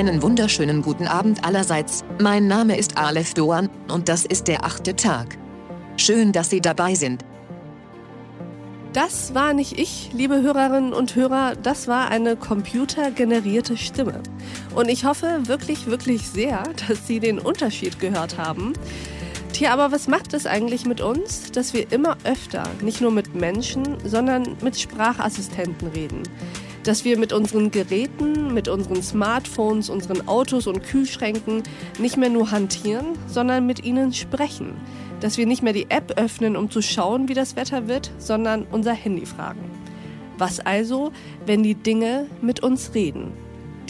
Einen wunderschönen guten Abend allerseits. Mein Name ist Aleph Doan und das ist der achte Tag. Schön, dass Sie dabei sind. Das war nicht ich, liebe Hörerinnen und Hörer, das war eine computergenerierte Stimme. Und ich hoffe wirklich, wirklich sehr, dass Sie den Unterschied gehört haben. Tja, aber was macht es eigentlich mit uns, dass wir immer öfter nicht nur mit Menschen, sondern mit Sprachassistenten reden? Dass wir mit unseren Geräten, mit unseren Smartphones, unseren Autos und Kühlschränken nicht mehr nur hantieren, sondern mit ihnen sprechen dass wir nicht mehr die App öffnen, um zu schauen, wie das Wetter wird, sondern unser Handy fragen. Was also, wenn die Dinge mit uns reden?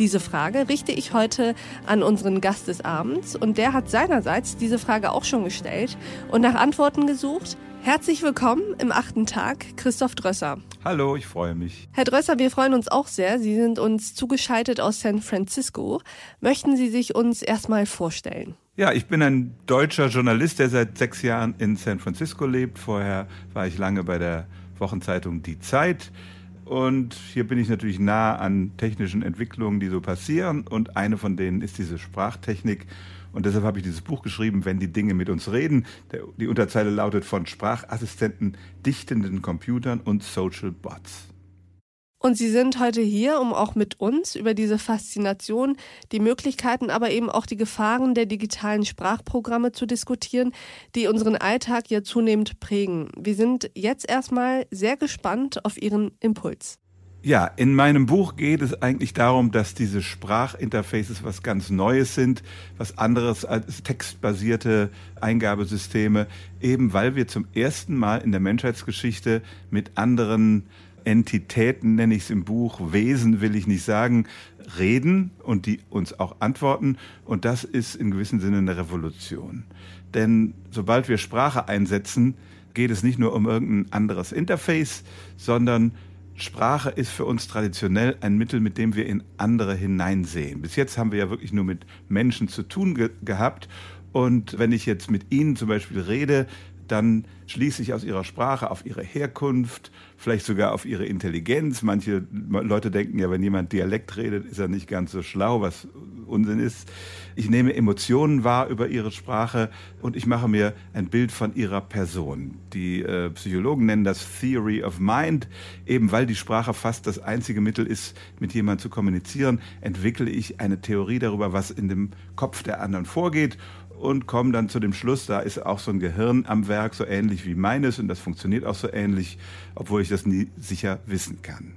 Diese Frage richte ich heute an unseren Gast des Abends und der hat seinerseits diese Frage auch schon gestellt und nach Antworten gesucht. Herzlich willkommen im achten Tag, Christoph Drösser. Hallo, ich freue mich. Herr Drösser, wir freuen uns auch sehr. Sie sind uns zugeschaltet aus San Francisco. Möchten Sie sich uns erstmal vorstellen? Ja, ich bin ein deutscher Journalist, der seit sechs Jahren in San Francisco lebt. Vorher war ich lange bei der Wochenzeitung Die Zeit. Und hier bin ich natürlich nah an technischen Entwicklungen, die so passieren. Und eine von denen ist diese Sprachtechnik. Und deshalb habe ich dieses Buch geschrieben, wenn die Dinge mit uns reden. die Unterzeile lautet von Sprachassistenten, dichtenden Computern und Social Bots. Und Sie sind heute hier, um auch mit uns über diese Faszination, die Möglichkeiten, aber eben auch die Gefahren der digitalen Sprachprogramme zu diskutieren, die unseren Alltag ja zunehmend prägen. Wir sind jetzt erstmal sehr gespannt auf Ihren Impuls. Ja, in meinem Buch geht es eigentlich darum, dass diese Sprachinterfaces was ganz Neues sind, was anderes als textbasierte Eingabesysteme, eben weil wir zum ersten Mal in der Menschheitsgeschichte mit anderen Entitäten, nenne ich es im Buch, Wesen will ich nicht sagen, reden und die uns auch antworten. Und das ist in gewissem Sinne eine Revolution. Denn sobald wir Sprache einsetzen, geht es nicht nur um irgendein anderes Interface, sondern Sprache ist für uns traditionell ein Mittel, mit dem wir in andere hineinsehen. Bis jetzt haben wir ja wirklich nur mit Menschen zu tun ge gehabt. Und wenn ich jetzt mit Ihnen zum Beispiel rede, dann schließe ich aus ihrer Sprache auf ihre Herkunft, vielleicht sogar auf ihre Intelligenz. Manche Leute denken ja, wenn jemand Dialekt redet, ist er nicht ganz so schlau, was Unsinn ist. Ich nehme Emotionen wahr über ihre Sprache und ich mache mir ein Bild von ihrer Person. Die äh, Psychologen nennen das Theory of Mind. Eben weil die Sprache fast das einzige Mittel ist, mit jemandem zu kommunizieren, entwickle ich eine Theorie darüber, was in dem Kopf der anderen vorgeht und komme dann zu dem Schluss, da ist auch so ein Gehirn am Werk, so ähnlich wie meines und das funktioniert auch so ähnlich, obwohl ich das nie sicher wissen kann.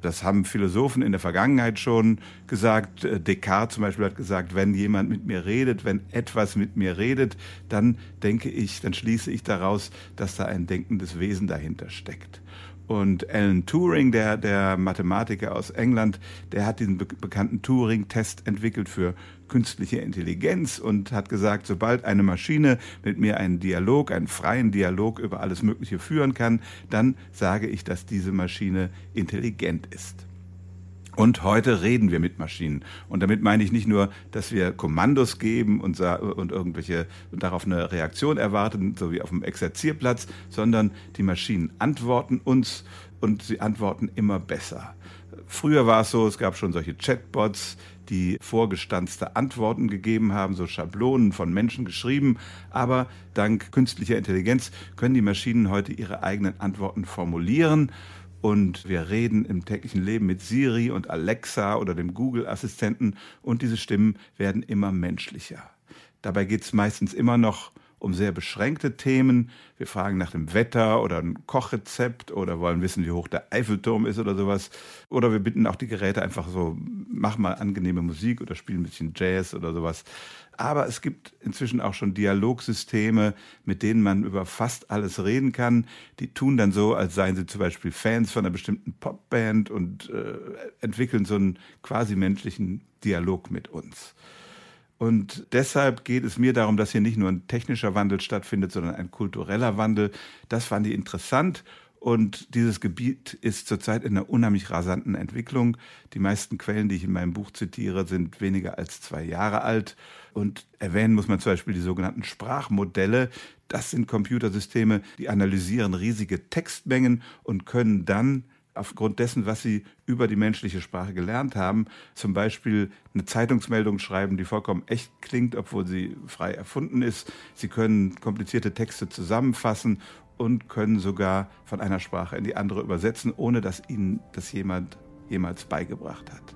Das haben Philosophen in der Vergangenheit schon gesagt. Äh, Descartes zum Beispiel hat gesagt, wenn jemand mit mir redet, wenn etwas mit mir redet, dann denke ich, dann schließe ich daraus, dass da ein denkendes Wesen dahinter steckt. Und Alan Turing, der, der Mathematiker aus England, der hat diesen be bekannten Turing-Test entwickelt für künstliche Intelligenz und hat gesagt, sobald eine Maschine mit mir einen Dialog, einen freien Dialog über alles Mögliche führen kann, dann sage ich, dass diese Maschine intelligent ist. Und heute reden wir mit Maschinen. Und damit meine ich nicht nur, dass wir Kommandos geben und, und irgendwelche und darauf eine Reaktion erwarten, so wie auf dem Exerzierplatz, sondern die Maschinen antworten uns und sie antworten immer besser. Früher war es so, es gab schon solche Chatbots, die vorgestanzte Antworten gegeben haben, so Schablonen von Menschen geschrieben. Aber dank künstlicher Intelligenz können die Maschinen heute ihre eigenen Antworten formulieren und wir reden im täglichen Leben mit Siri und Alexa oder dem Google-Assistenten und diese Stimmen werden immer menschlicher. Dabei geht es meistens immer noch sehr beschränkte Themen. Wir fragen nach dem Wetter oder ein Kochrezept oder wollen wissen, wie hoch der Eiffelturm ist oder sowas. Oder wir bitten auch die Geräte einfach so, mach mal angenehme Musik oder spiel ein bisschen Jazz oder sowas. Aber es gibt inzwischen auch schon Dialogsysteme, mit denen man über fast alles reden kann. Die tun dann so, als seien sie zum Beispiel Fans von einer bestimmten Popband und äh, entwickeln so einen quasi menschlichen Dialog mit uns. Und deshalb geht es mir darum, dass hier nicht nur ein technischer Wandel stattfindet, sondern ein kultureller Wandel. Das fand ich interessant. Und dieses Gebiet ist zurzeit in einer unheimlich rasanten Entwicklung. Die meisten Quellen, die ich in meinem Buch zitiere, sind weniger als zwei Jahre alt. Und erwähnen muss man zum Beispiel die sogenannten Sprachmodelle. Das sind Computersysteme, die analysieren riesige Textmengen und können dann aufgrund dessen, was sie über die menschliche Sprache gelernt haben, zum Beispiel eine Zeitungsmeldung schreiben, die vollkommen echt klingt, obwohl sie frei erfunden ist. Sie können komplizierte Texte zusammenfassen und können sogar von einer Sprache in die andere übersetzen, ohne dass ihnen das jemand jemals beigebracht hat.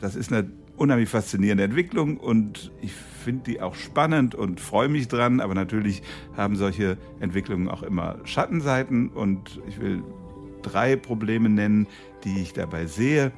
Das ist eine unheimlich faszinierende Entwicklung und ich finde die auch spannend und freue mich dran, aber natürlich haben solche Entwicklungen auch immer Schattenseiten und ich will drei Probleme nennen, die ich dabei sehe.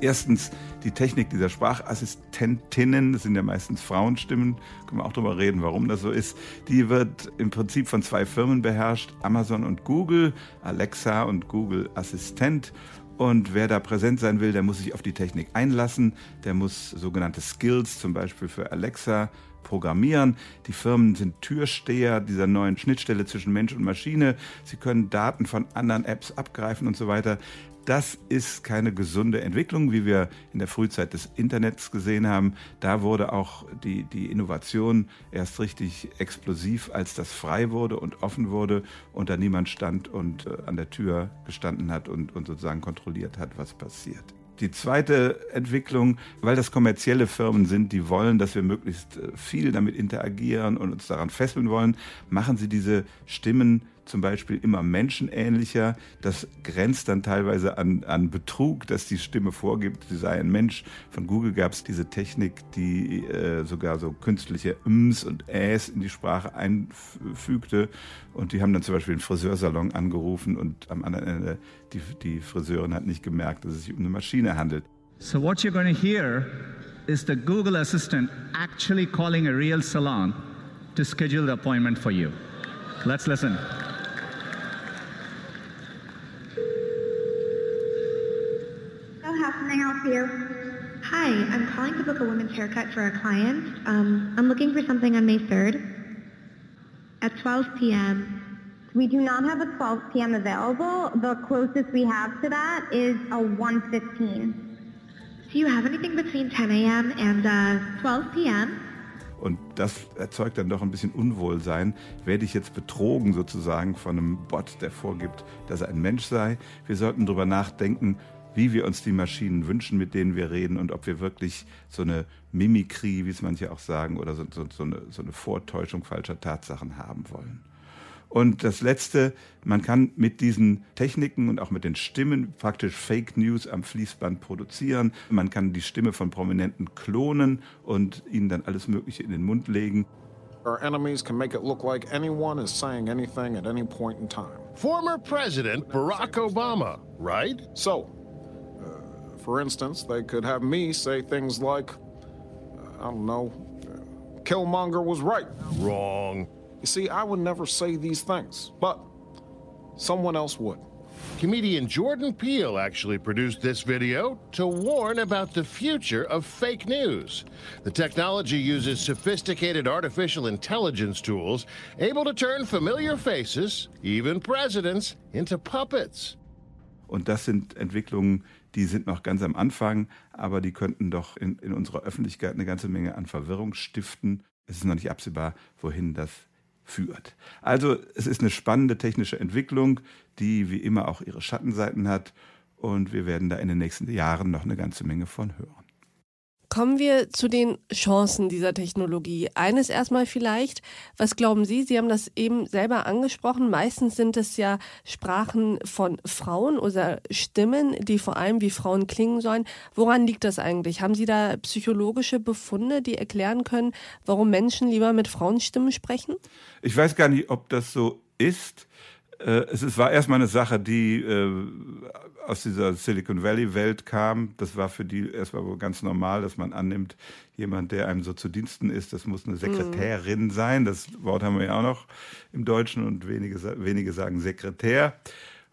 Erstens die Technik dieser Sprachassistentinnen, das sind ja meistens Frauenstimmen, können wir auch darüber reden, warum das so ist. Die wird im Prinzip von zwei Firmen beherrscht, Amazon und Google, Alexa und Google Assistent. Und wer da präsent sein will, der muss sich auf die Technik einlassen, der muss sogenannte Skills, zum Beispiel für Alexa, programmieren. Die Firmen sind Türsteher dieser neuen Schnittstelle zwischen Mensch und Maschine. Sie können Daten von anderen Apps abgreifen und so weiter. Das ist keine gesunde Entwicklung, wie wir in der Frühzeit des Internets gesehen haben. Da wurde auch die, die Innovation erst richtig explosiv, als das frei wurde und offen wurde und da niemand stand und äh, an der Tür gestanden hat und, und sozusagen kontrolliert hat, was passiert. Die zweite Entwicklung, weil das kommerzielle Firmen sind, die wollen, dass wir möglichst äh, viel damit interagieren und uns daran fesseln wollen, machen sie diese Stimmen zum Beispiel immer menschenähnlicher. Das grenzt dann teilweise an, an Betrug, dass die Stimme vorgibt, sie sei ein Mensch. Von Google gab es diese Technik, die äh, sogar so künstliche Ms und Äs in die Sprache einfügte. Und die haben dann zum Beispiel den Friseursalon angerufen und am anderen Ende die, die Friseurin hat nicht gemerkt, dass es sich um eine Maschine handelt. So what you're going to hear is the Google Assistant actually calling a real salon to schedule the appointment for you. Let's listen. You? Hi, I'm calling to book a women's haircut for a client. Um, I'm looking for something on May 3rd at 12 p.m. We do not have a 12 p.m. available. The closest we have to that is a 1.15. Do you have anything between 10 a.m. and uh, 12 p.m.? Und das erzeugt dann doch ein bisschen Unwohlsein. Werde ich jetzt betrogen sozusagen von einem Bot, der vorgibt, dass er ein Mensch sei? Wir sollten darüber nachdenken, wie wir uns die Maschinen wünschen, mit denen wir reden und ob wir wirklich so eine Mimikrie, wie es manche auch sagen, oder so, so, so, eine, so eine Vortäuschung falscher Tatsachen haben wollen. Und das Letzte, man kann mit diesen Techniken und auch mit den Stimmen praktisch Fake News am Fließband produzieren. Man kann die Stimme von Prominenten klonen und ihnen dann alles Mögliche in den Mund legen. Our enemies can make it look like anyone is saying anything at any point in time. Former President Barack Obama, right? So, for instance, they could have me say things like, I don't know, Killmonger was right. Wrong. You see, I would never say these things, but someone else would. Comedian Jordan Peele actually produced this video to warn about the future of fake news. The technology uses sophisticated artificial intelligence tools able to turn familiar faces, even presidents, into puppets. Und das sind Entwicklungen, die sind noch ganz am Anfang, aber die könnten doch in, in unserer Öffentlichkeit eine ganze Menge an Verwirrung stiften. Es ist noch nicht absehbar, wohin das führt. Also es ist eine spannende technische Entwicklung, die wie immer auch ihre Schattenseiten hat und wir werden da in den nächsten Jahren noch eine ganze Menge von hören. Kommen wir zu den Chancen dieser Technologie. Eines erstmal vielleicht, was glauben Sie? Sie haben das eben selber angesprochen. Meistens sind es ja Sprachen von Frauen oder Stimmen, die vor allem wie Frauen klingen sollen. Woran liegt das eigentlich? Haben Sie da psychologische Befunde, die erklären können, warum Menschen lieber mit Frauenstimmen sprechen? Ich weiß gar nicht, ob das so ist. Äh, es war erstmal eine Sache, die äh, aus dieser Silicon Valley-Welt kam. Das war für die erstmal wohl ganz normal, dass man annimmt, jemand, der einem so zu Diensten ist, das muss eine Sekretärin mhm. sein. Das Wort haben wir ja auch noch im Deutschen und wenige, wenige sagen Sekretär.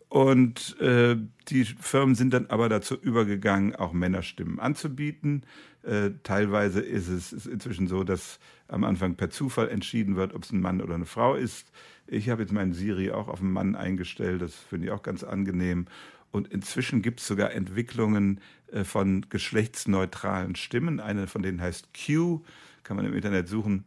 Und äh, die Firmen sind dann aber dazu übergegangen, auch Männerstimmen anzubieten. Äh, teilweise ist es ist inzwischen so, dass am Anfang per Zufall entschieden wird, ob es ein Mann oder eine Frau ist. Ich habe jetzt meinen Siri auch auf einen Mann eingestellt, das finde ich auch ganz angenehm. Und inzwischen gibt es sogar Entwicklungen äh, von geschlechtsneutralen Stimmen. Eine von denen heißt Q, kann man im Internet suchen.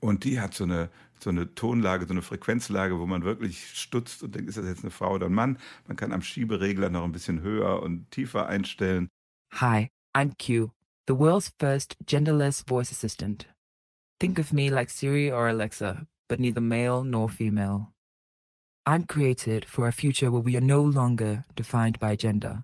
Und die hat so eine so eine Tonlage, so eine Frequenzlage, wo man wirklich stutzt und denkt, ist das jetzt eine Frau oder ein Mann? Man kann am Schieberegler noch ein bisschen höher und tiefer einstellen. Hi, I'm Q, the world's first genderless voice assistant. Think of me like Siri or Alexa, but neither male nor female. I'm created for a future where we are no longer defined by gender,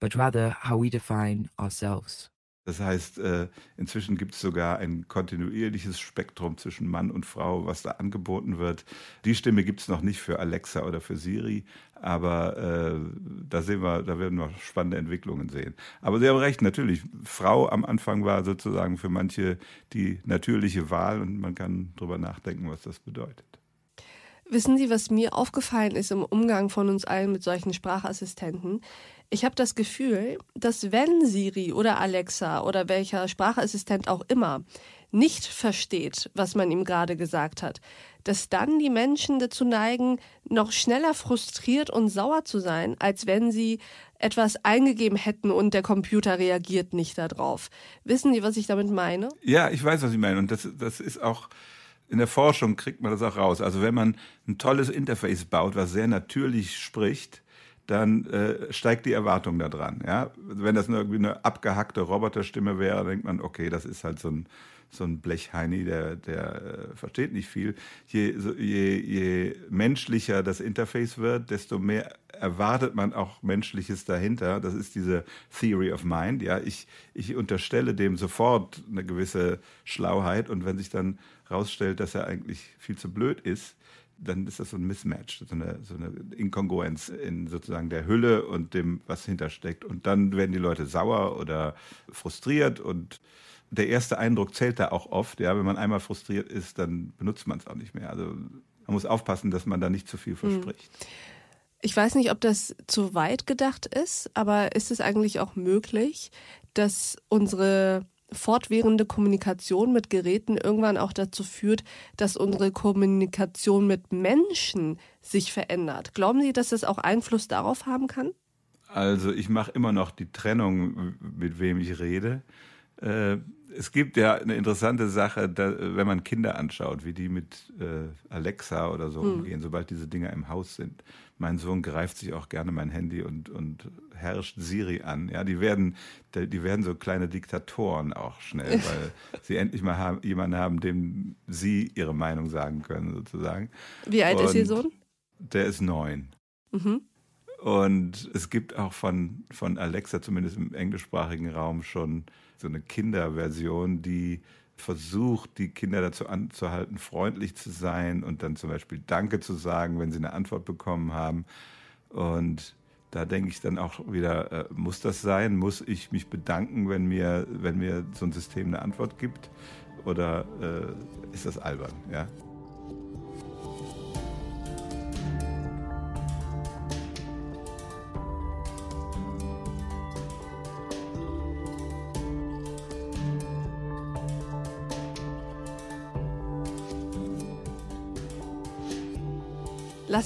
but rather how we define ourselves. Das heißt, äh, inzwischen gibt es sogar ein kontinuierliches Spektrum zwischen Mann und Frau, was da angeboten wird. Die Stimme gibt es noch nicht für Alexa oder für Siri, aber äh, da sehen wir, da werden wir spannende Entwicklungen sehen. Aber Sie haben recht, natürlich, Frau am Anfang war sozusagen für manche die natürliche Wahl und man kann darüber nachdenken, was das bedeutet. Wissen Sie, was mir aufgefallen ist im Umgang von uns allen mit solchen Sprachassistenten? Ich habe das Gefühl, dass wenn Siri oder Alexa oder welcher Sprachassistent auch immer nicht versteht, was man ihm gerade gesagt hat, dass dann die Menschen dazu neigen, noch schneller frustriert und sauer zu sein, als wenn sie etwas eingegeben hätten und der Computer reagiert nicht darauf. Wissen Sie, was ich damit meine? Ja, ich weiß, was Sie meinen. Und das, das ist auch in der Forschung kriegt man das auch raus. Also wenn man ein tolles Interface baut, was sehr natürlich spricht, dann äh, steigt die Erwartung da dran. Ja? Wenn das nur irgendwie eine abgehackte Roboterstimme wäre, denkt man, okay, das ist halt so ein, so ein Blechheini, der, der äh, versteht nicht viel. Je, so, je, je menschlicher das Interface wird, desto mehr erwartet man auch Menschliches dahinter. Das ist diese Theory of Mind. Ja, ich, ich unterstelle dem sofort eine gewisse Schlauheit und wenn sich dann rausstellt, dass er eigentlich viel zu blöd ist, dann ist das so ein Mismatch, so eine, so eine Inkongruenz in sozusagen der Hülle und dem, was hintersteckt. Und dann werden die Leute sauer oder frustriert und der erste Eindruck zählt da auch oft. Ja, wenn man einmal frustriert ist, dann benutzt man es auch nicht mehr. Also man muss aufpassen, dass man da nicht zu viel hm. verspricht. Ich weiß nicht, ob das zu weit gedacht ist, aber ist es eigentlich auch möglich, dass unsere fortwährende Kommunikation mit Geräten irgendwann auch dazu führt, dass unsere Kommunikation mit Menschen sich verändert. Glauben Sie, dass das auch Einfluss darauf haben kann? Also ich mache immer noch die Trennung, mit wem ich rede. Äh, es gibt ja eine interessante Sache, da, wenn man Kinder anschaut, wie die mit äh, Alexa oder so hm. umgehen, sobald diese Dinger im Haus sind. Mein Sohn greift sich auch gerne mein Handy und, und herrscht Siri an. Ja, die werden, die werden so kleine Diktatoren auch schnell, weil sie endlich mal haben, jemanden haben, dem sie ihre Meinung sagen können, sozusagen. Wie alt und ist Ihr Sohn? Der ist neun. Mhm. Und es gibt auch von, von Alexa, zumindest im englischsprachigen Raum, schon so eine Kinderversion, die versucht, die Kinder dazu anzuhalten, freundlich zu sein und dann zum Beispiel Danke zu sagen, wenn sie eine Antwort bekommen haben. Und da denke ich dann auch wieder, äh, muss das sein? Muss ich mich bedanken, wenn mir, wenn mir so ein System eine Antwort gibt? Oder äh, ist das albern? Ja?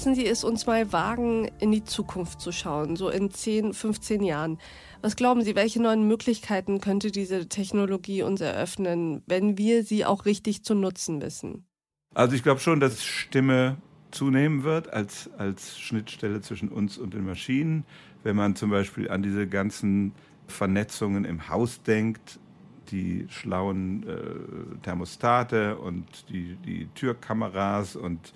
Lassen Sie es uns mal wagen, in die Zukunft zu schauen, so in 10, 15 Jahren. Was glauben Sie, welche neuen Möglichkeiten könnte diese Technologie uns eröffnen, wenn wir sie auch richtig zu nutzen wissen? Also ich glaube schon, dass Stimme zunehmen wird als, als Schnittstelle zwischen uns und den Maschinen. Wenn man zum Beispiel an diese ganzen Vernetzungen im Haus denkt, die schlauen äh, Thermostate und die, die Türkameras und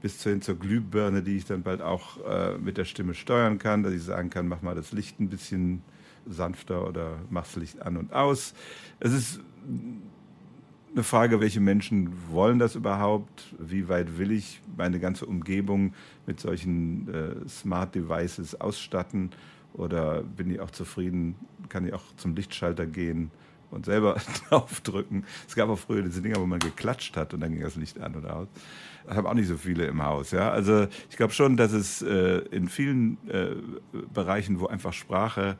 bis hin zur Glühbirne, die ich dann bald auch äh, mit der Stimme steuern kann, dass ich sagen kann, mach mal das Licht ein bisschen sanfter oder mach das Licht an und aus. Es ist eine Frage, welche Menschen wollen das überhaupt? Wie weit will ich meine ganze Umgebung mit solchen äh, Smart Devices ausstatten? Oder bin ich auch zufrieden? Kann ich auch zum Lichtschalter gehen und selber draufdrücken? Es gab auch früher diese Dinger, wo man geklatscht hat und dann ging das Licht an oder aus habe auch nicht so viele im Haus. Ja? Also ich glaube schon, dass es äh, in vielen äh, Bereichen, wo einfach Sprache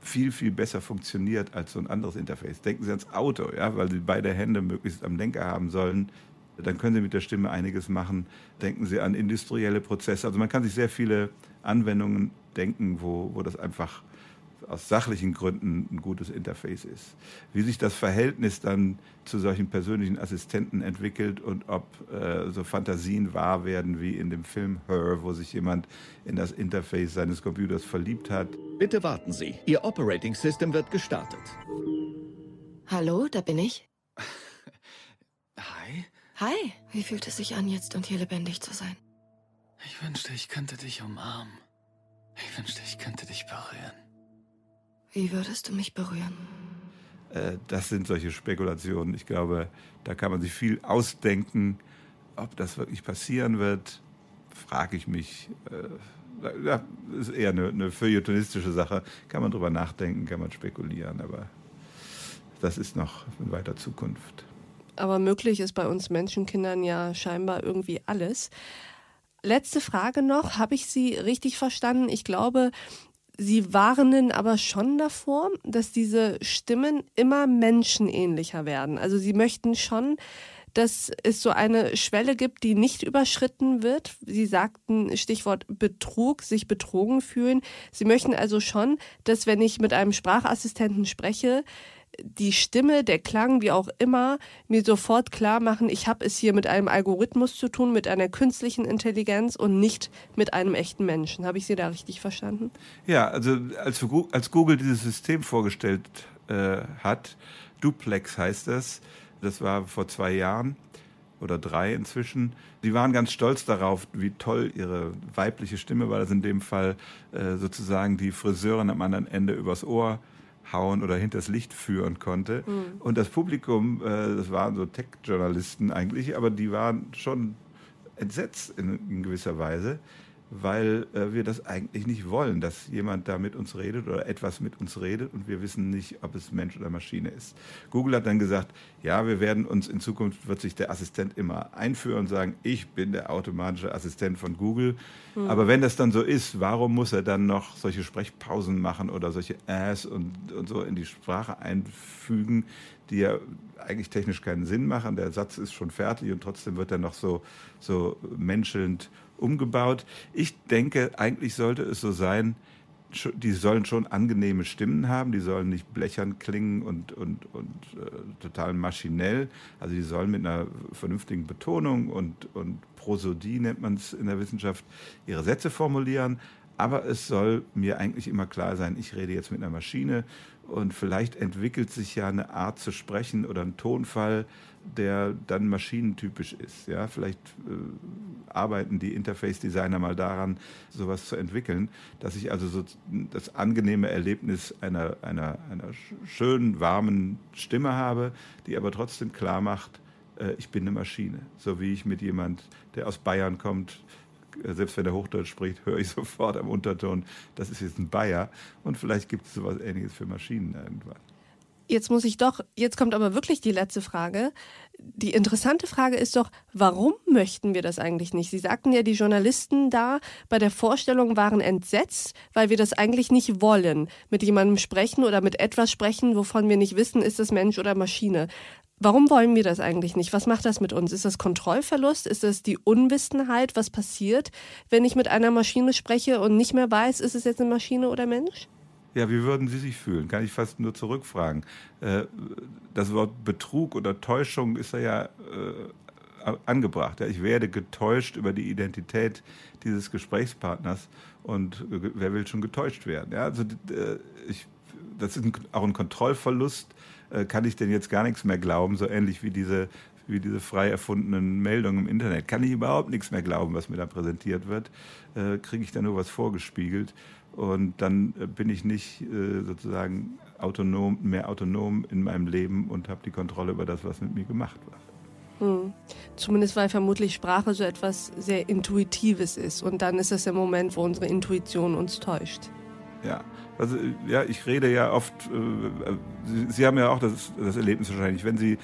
viel, viel besser funktioniert als so ein anderes Interface. Denken Sie ans Auto, ja? weil Sie beide Hände möglichst am Lenker haben sollen. Dann können Sie mit der Stimme einiges machen. Denken Sie an industrielle Prozesse. Also man kann sich sehr viele Anwendungen denken, wo, wo das einfach aus sachlichen Gründen ein gutes Interface ist. Wie sich das Verhältnis dann zu solchen persönlichen Assistenten entwickelt und ob äh, so Fantasien wahr werden wie in dem Film Her, wo sich jemand in das Interface seines Computers verliebt hat. Bitte warten Sie. Ihr Operating System wird gestartet. Hallo, da bin ich. Hi. Hi. Wie fühlt es sich an, jetzt und hier lebendig zu sein? Ich wünschte, ich könnte dich umarmen. Ich wünschte, ich könnte dich berühren. Wie würdest du mich berühren? Äh, das sind solche Spekulationen. Ich glaube, da kann man sich viel ausdenken. Ob das wirklich passieren wird, frage ich mich. Äh, ja, ist eher eine, eine feuilletonistische Sache. Kann man drüber nachdenken, kann man spekulieren, aber das ist noch in weiter Zukunft. Aber möglich ist bei uns Menschenkindern ja scheinbar irgendwie alles. Letzte Frage noch. Habe ich Sie richtig verstanden? Ich glaube, Sie warnen aber schon davor, dass diese Stimmen immer menschenähnlicher werden. Also Sie möchten schon, dass es so eine Schwelle gibt, die nicht überschritten wird. Sie sagten Stichwort Betrug, sich betrogen fühlen. Sie möchten also schon, dass wenn ich mit einem Sprachassistenten spreche, die Stimme, der Klang, wie auch immer, mir sofort klar machen, ich habe es hier mit einem Algorithmus zu tun, mit einer künstlichen Intelligenz und nicht mit einem echten Menschen. Habe ich Sie da richtig verstanden? Ja, also als, als Google dieses System vorgestellt äh, hat, Duplex heißt das, das war vor zwei Jahren oder drei inzwischen. Die waren ganz stolz darauf, wie toll ihre weibliche Stimme war. Das in dem Fall äh, sozusagen die Friseurin am anderen Ende übers Ohr hauen oder hinters Licht führen konnte. Mhm. Und das Publikum, äh, das waren so Tech-Journalisten eigentlich, aber die waren schon entsetzt in, in gewisser Weise, weil äh, wir das eigentlich nicht wollen, dass jemand da mit uns redet oder etwas mit uns redet und wir wissen nicht, ob es Mensch oder Maschine ist. Google hat dann gesagt, ja, wir werden uns in Zukunft, wird sich der Assistent immer einführen und sagen, ich bin der automatische Assistent von Google. Mhm. Aber wenn das dann so ist, warum muss er dann noch solche Sprechpausen machen oder solche Äs und, und so in die Sprache einfügen, die ja eigentlich technisch keinen Sinn machen. Der Satz ist schon fertig und trotzdem wird er noch so, so menschelnd umgebaut. Ich denke, eigentlich sollte es so sein, die sollen schon angenehme Stimmen haben, die sollen nicht blechern klingen und, und, und äh, total maschinell. Also die sollen mit einer vernünftigen Betonung und, und Prosodie, nennt man es in der Wissenschaft, ihre Sätze formulieren. Aber es soll mir eigentlich immer klar sein, ich rede jetzt mit einer Maschine und vielleicht entwickelt sich ja eine Art zu sprechen oder ein Tonfall, der dann maschinentypisch ist. Ja, vielleicht äh, arbeiten die Interface-Designer mal daran, sowas zu entwickeln, dass ich also so das angenehme Erlebnis einer, einer, einer schönen, warmen Stimme habe, die aber trotzdem klar macht, äh, ich bin eine Maschine. So wie ich mit jemand, der aus Bayern kommt, selbst wenn er Hochdeutsch spricht, höre ich sofort am Unterton, das ist jetzt ein Bayer. Und vielleicht gibt es sowas Ähnliches für Maschinen irgendwann. Jetzt muss ich doch, jetzt kommt aber wirklich die letzte Frage. Die interessante Frage ist doch, warum möchten wir das eigentlich nicht? Sie sagten ja, die Journalisten da bei der Vorstellung waren entsetzt, weil wir das eigentlich nicht wollen. Mit jemandem sprechen oder mit etwas sprechen, wovon wir nicht wissen, ist es Mensch oder Maschine. Warum wollen wir das eigentlich nicht? Was macht das mit uns? Ist das Kontrollverlust? Ist das die Unwissenheit, was passiert, wenn ich mit einer Maschine spreche und nicht mehr weiß, ist es jetzt eine Maschine oder Mensch? Ja, wie würden Sie sich fühlen? Kann ich fast nur zurückfragen. Äh, das Wort Betrug oder Täuschung ist ja äh, angebracht. Ich werde getäuscht über die Identität dieses Gesprächspartners und wer will schon getäuscht werden? Also äh, das ist auch ein Kontrollverlust. Kann ich denn jetzt gar nichts mehr glauben, so ähnlich wie diese wie diese frei erfundenen Meldungen im Internet. Kann ich überhaupt nichts mehr glauben, was mir da präsentiert wird. Äh, Kriege ich da nur was vorgespiegelt. Und dann äh, bin ich nicht äh, sozusagen autonom, mehr autonom in meinem Leben und habe die Kontrolle über das, was mit mir gemacht wird. Hm. Zumindest weil vermutlich Sprache so etwas sehr Intuitives ist. Und dann ist es der Moment, wo unsere Intuition uns täuscht. Ja, also ja, ich rede ja oft, äh, Sie, Sie, haben ja auch das, das Erlebnis wahrscheinlich, wenn Sie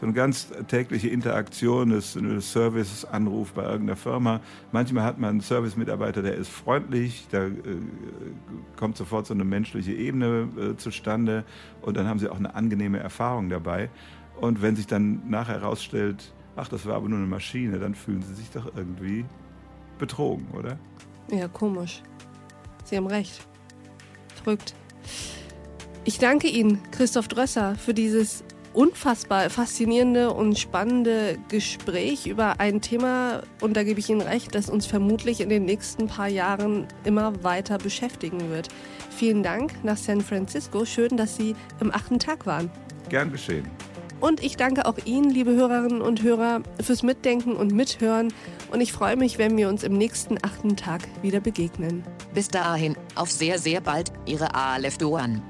so eine ganz tägliche Interaktion, ein Service-Anruf bei irgendeiner Firma. Manchmal hat man einen Service-Mitarbeiter, der ist freundlich, da äh, kommt sofort so eine menschliche Ebene äh, zustande und dann haben sie auch eine angenehme Erfahrung dabei. Und wenn sich dann nachher herausstellt, ach, das war aber nur eine Maschine, dann fühlen sie sich doch irgendwie betrogen, oder? Ja, komisch. Sie haben recht. Verrückt. Ich danke Ihnen, Christoph Drösser, für dieses unfassbar faszinierende und spannende Gespräch über ein Thema, und da gebe ich Ihnen recht, das uns vermutlich in den nächsten paar Jahren immer weiter beschäftigen wird. Vielen Dank nach San Francisco. Schön, dass Sie im achten Tag waren. Gern geschehen. Und ich danke auch Ihnen, liebe Hörerinnen und Hörer, fürs Mitdenken und Mithören. Und ich freue mich, wenn wir uns im nächsten achten Tag wieder begegnen. Bis dahin, auf sehr, sehr bald, Ihre Aleph Doan.